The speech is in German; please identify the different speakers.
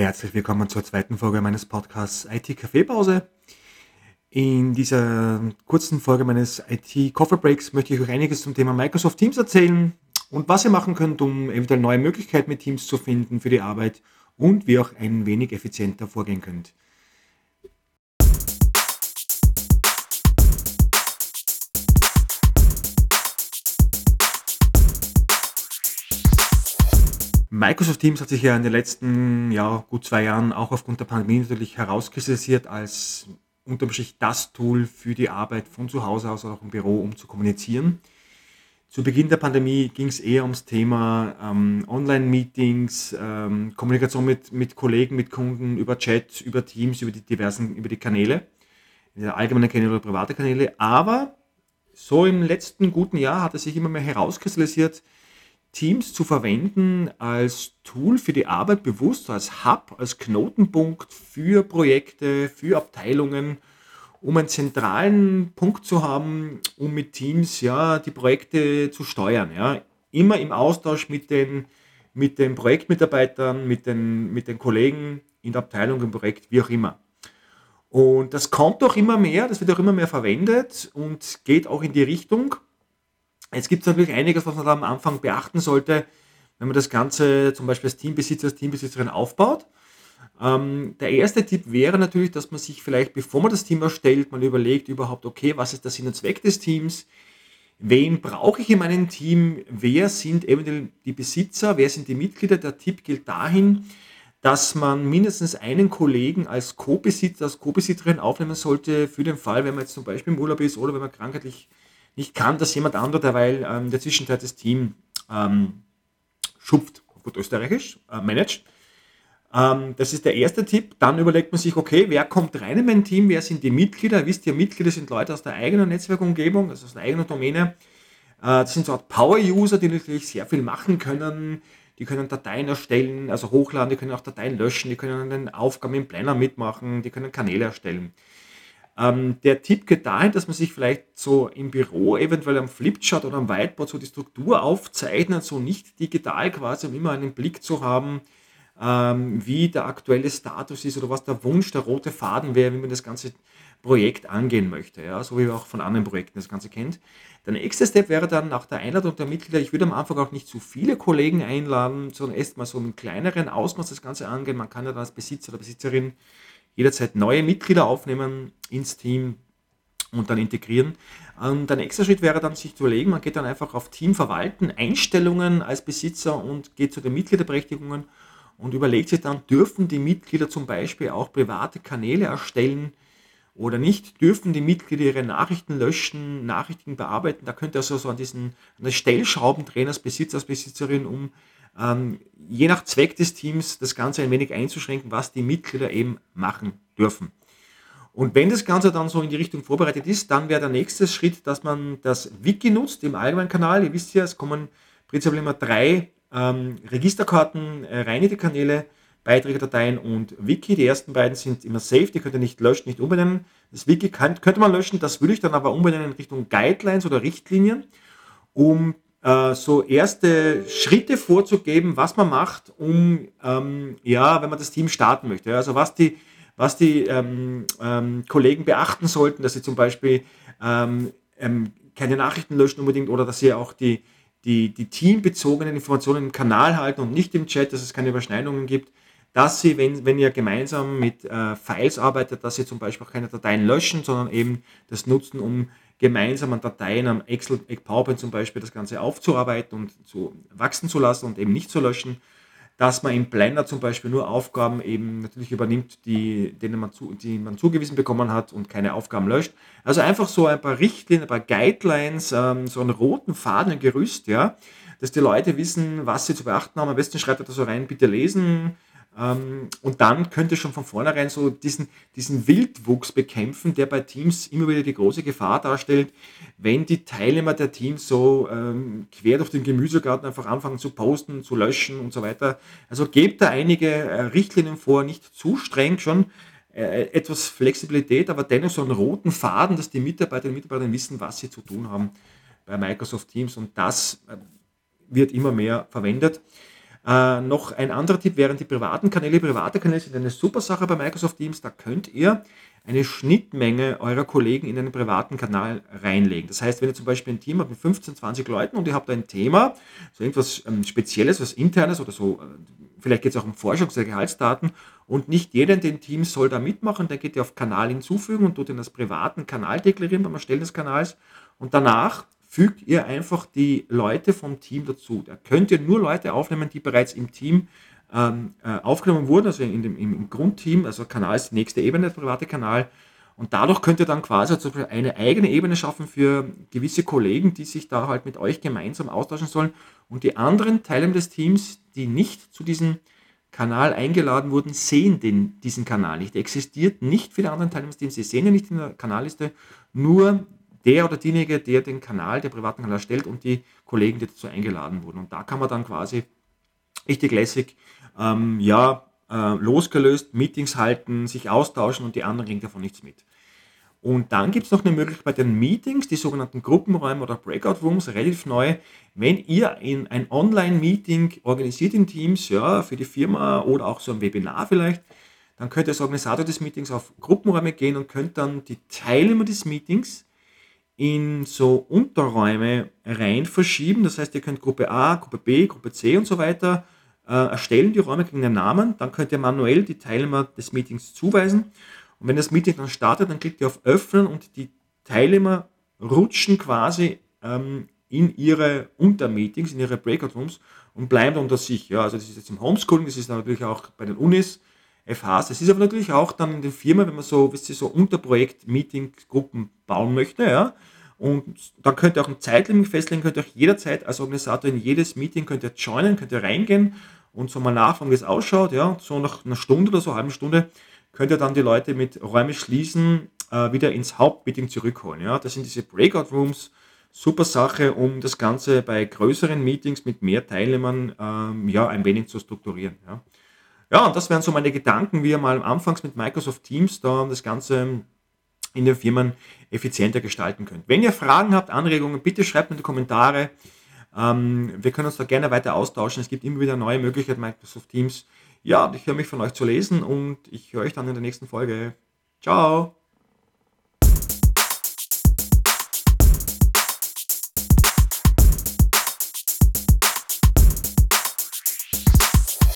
Speaker 1: Herzlich willkommen zur zweiten Folge meines Podcasts IT Kaffeepause. In dieser kurzen Folge meines IT Coffee Breaks möchte ich euch einiges zum Thema Microsoft Teams erzählen und was ihr machen könnt, um eventuell neue Möglichkeiten mit Teams zu finden für die Arbeit und wie ihr auch ein wenig effizienter vorgehen könnt. Microsoft Teams hat sich ja in den letzten ja, gut zwei Jahren auch aufgrund der Pandemie natürlich herauskristallisiert als unterm das Tool für die Arbeit von zu Hause aus oder auch im Büro, um zu kommunizieren. Zu Beginn der Pandemie ging es eher ums Thema ähm, Online-Meetings, ähm, Kommunikation mit, mit Kollegen, mit Kunden, über Chat, über Teams, über die diversen, über die Kanäle, allgemeine Kanäle oder private Kanäle. Aber so im letzten guten Jahr hat es sich immer mehr herauskristallisiert, Teams zu verwenden als Tool für die Arbeit bewusst, als Hub, als Knotenpunkt für Projekte, für Abteilungen, um einen zentralen Punkt zu haben, um mit Teams ja die Projekte zu steuern. Ja. Immer im Austausch mit den, mit den Projektmitarbeitern, mit den, mit den Kollegen in der Abteilung, im Projekt, wie auch immer. Und das kommt auch immer mehr, das wird auch immer mehr verwendet und geht auch in die Richtung, Jetzt gibt es natürlich einiges, was man da am Anfang beachten sollte, wenn man das Ganze zum Beispiel als Teambesitzer, als Teambesitzerin aufbaut. Ähm, der erste Tipp wäre natürlich, dass man sich vielleicht, bevor man das Team erstellt, mal überlegt überhaupt, okay, was ist der Sinn und Zweck des Teams? Wen brauche ich in meinem Team? Wer sind eventuell die Besitzer? Wer sind die Mitglieder? Der Tipp gilt dahin, dass man mindestens einen Kollegen als Co-Besitzer, als Co-Besitzerin aufnehmen sollte, für den Fall, wenn man jetzt zum Beispiel im Urlaub ist oder wenn man krankheitlich nicht kann, dass jemand anderer derweil ähm, in der Zwischenzeit das Team ähm, schupft, gut österreichisch, äh, managt. Ähm, das ist der erste Tipp. Dann überlegt man sich, okay, wer kommt rein in mein Team, wer sind die Mitglieder? Wisst ihr, Mitglieder sind Leute aus der eigenen Netzwerkumgebung, also aus der eigenen Domäne. Äh, das sind so Art Power-User, die natürlich sehr viel machen können. Die können Dateien erstellen, also hochladen, die können auch Dateien löschen, die können an den Aufgaben im Planner mitmachen, die können Kanäle erstellen. Ähm, der Tipp geht dahin, dass man sich vielleicht so im Büro eventuell am Flipchart oder am Whiteboard so die Struktur aufzeichnet, so nicht digital quasi, um immer einen Blick zu haben, ähm, wie der aktuelle Status ist oder was der Wunsch, der rote Faden wäre, wie man das ganze Projekt angehen möchte, ja, so wie man auch von anderen Projekten das Ganze kennt. Der nächste Step wäre dann nach der Einladung der Mitglieder, ich würde am Anfang auch nicht zu viele Kollegen einladen, sondern erstmal so im kleineren Ausmaß das Ganze angehen. Man kann ja dann als Besitzer oder Besitzerin jederzeit neue Mitglieder aufnehmen ins Team und dann integrieren. Und der nächste Schritt wäre dann, sich zu überlegen, man geht dann einfach auf Team verwalten, Einstellungen als Besitzer und geht zu den Mitgliederberechtigungen und überlegt sich dann, dürfen die Mitglieder zum Beispiel auch private Kanäle erstellen oder nicht? Dürfen die Mitglieder ihre Nachrichten löschen, Nachrichten bearbeiten? Da könnte also so an diesen an den Stellschrauben drehen als Besitzer, als Besitzerin, um ähm, je nach Zweck des Teams das Ganze ein wenig einzuschränken, was die Mitglieder eben machen dürfen. Und wenn das Ganze dann so in die Richtung vorbereitet ist, dann wäre der nächste Schritt, dass man das Wiki nutzt im allgemeinen Kanal. Ihr wisst ja, es kommen prinzipiell immer drei ähm, Registerkarten äh, rein in die Kanäle, Beiträge, und Wiki. Die ersten beiden sind immer safe, die könnt ihr nicht löschen, nicht umbenennen. Das Wiki kann, könnte man löschen, das würde ich dann aber umbenennen in Richtung Guidelines oder Richtlinien, um äh, so erste Schritte vorzugeben, was man macht, um, ähm, ja, wenn man das Team starten möchte. Also was die, was die ähm, ähm, Kollegen beachten sollten, dass sie zum Beispiel ähm, ähm, keine Nachrichten löschen unbedingt oder dass sie auch die, die, die teambezogenen Informationen im Kanal halten und nicht im Chat, dass es keine Überschneidungen gibt dass sie, wenn, wenn ihr gemeinsam mit äh, Files arbeitet, dass sie zum Beispiel keine Dateien löschen, sondern eben das nutzen, um gemeinsam an Dateien am Excel, PowerPoint zum Beispiel das Ganze aufzuarbeiten und zu wachsen zu lassen und eben nicht zu löschen. Dass man im Blender zum Beispiel nur Aufgaben eben natürlich übernimmt, die, denen man, zu, die man zugewiesen bekommen hat und keine Aufgaben löscht. Also einfach so ein paar Richtlinien, ein paar Guidelines, ähm, so einen roten Faden, ein Gerüst, ja, dass die Leute wissen, was sie zu beachten haben. Am besten schreibt er da so rein, bitte lesen, und dann könnte schon von vornherein so diesen, diesen Wildwuchs bekämpfen, der bei Teams immer wieder die große Gefahr darstellt, wenn die Teilnehmer der Teams so ähm, quer durch den Gemüsegarten einfach anfangen zu posten, zu löschen und so weiter. Also gebt da einige äh, Richtlinien vor, nicht zu streng schon, äh, etwas Flexibilität, aber dennoch so einen roten Faden, dass die Mitarbeiterinnen und Mitarbeiter wissen, was sie zu tun haben bei Microsoft Teams und das äh, wird immer mehr verwendet. Äh, noch ein anderer Tipp wären die privaten Kanäle. Private Kanäle sind eine super Sache bei Microsoft Teams. Da könnt ihr eine Schnittmenge eurer Kollegen in einen privaten Kanal reinlegen. Das heißt, wenn ihr zum Beispiel ein Team habt mit 15, 20 Leuten und ihr habt ein Thema, so irgendwas ähm, Spezielles, was Internes oder so, äh, vielleicht geht es auch um Forschungs- oder Gehaltsdaten und nicht jeder in den Teams soll da mitmachen, dann geht ihr auf Kanal hinzufügen und tut ihn als privaten Kanal deklarieren beim Erstellen des Kanals und danach fügt ihr einfach die Leute vom Team dazu. Da könnt ihr nur Leute aufnehmen, die bereits im Team ähm, äh, aufgenommen wurden, also in dem, im, Grundteam, also Kanal ist die nächste Ebene, der private Kanal. Und dadurch könnt ihr dann quasi Beispiel eine eigene Ebene schaffen für gewisse Kollegen, die sich da halt mit euch gemeinsam austauschen sollen. Und die anderen Teile des Teams, die nicht zu diesem Kanal eingeladen wurden, sehen den, diesen Kanal nicht. Der existiert nicht für die anderen Teams. Sie sehen ihn nicht in der Kanalliste. Nur der oder diejenige, der den Kanal, der privaten Kanal stellt und die Kollegen, die dazu eingeladen wurden. Und da kann man dann quasi richtig lässig, ähm, ja, äh, losgelöst, Meetings halten, sich austauschen und die anderen kriegen davon nichts mit. Und dann gibt es noch eine Möglichkeit bei den Meetings, die sogenannten Gruppenräume oder Breakout Rooms, relativ neu. Wenn ihr in ein Online-Meeting organisiert in Teams, ja, für die Firma oder auch so ein Webinar vielleicht, dann könnt ihr als Organisator des Meetings auf Gruppenräume gehen und könnt dann die Teilnehmer des Meetings in so Unterräume rein verschieben. Das heißt, ihr könnt Gruppe A, Gruppe B, Gruppe C und so weiter äh, erstellen. Die Räume kriegen einen Namen. Dann könnt ihr manuell die Teilnehmer des Meetings zuweisen. Und wenn das Meeting dann startet, dann klickt ihr auf Öffnen und die Teilnehmer rutschen quasi ähm, in ihre Untermeetings, in ihre Breakout Rooms und bleiben unter sich. Ja, also das ist jetzt im Homeschooling, das ist natürlich auch bei den Unis, FHs. Das ist aber natürlich auch dann in den Firmen, wenn man so, wisst ihr, so Unterprojekt-Meeting-Gruppen bauen möchte, ja. Und dann könnt ihr auch ein Zeitlimit festlegen, könnt ihr auch jederzeit als Organisator in jedes Meeting könnt ihr joinen, könnt ihr reingehen und so mal nachfragen, wie es ausschaut, ja. So nach einer Stunde oder so, halben Stunde, könnt ihr dann die Leute mit Räume schließen äh, wieder ins Hauptmeeting zurückholen, ja. Das sind diese Breakout Rooms, super Sache, um das Ganze bei größeren Meetings mit mehr Teilnehmern ähm, ja, ein wenig zu strukturieren. Ja. Ja, und das wären so meine Gedanken, wie mal anfangs mit Microsoft Teams da das Ganze in den Firmen effizienter gestalten könnt. Wenn ihr Fragen habt, Anregungen, bitte schreibt in die Kommentare. Ähm, wir können uns da gerne weiter austauschen. Es gibt immer wieder neue Möglichkeiten Microsoft Teams. Ja, ich höre mich von euch zu lesen und ich höre euch dann in der nächsten Folge. Ciao!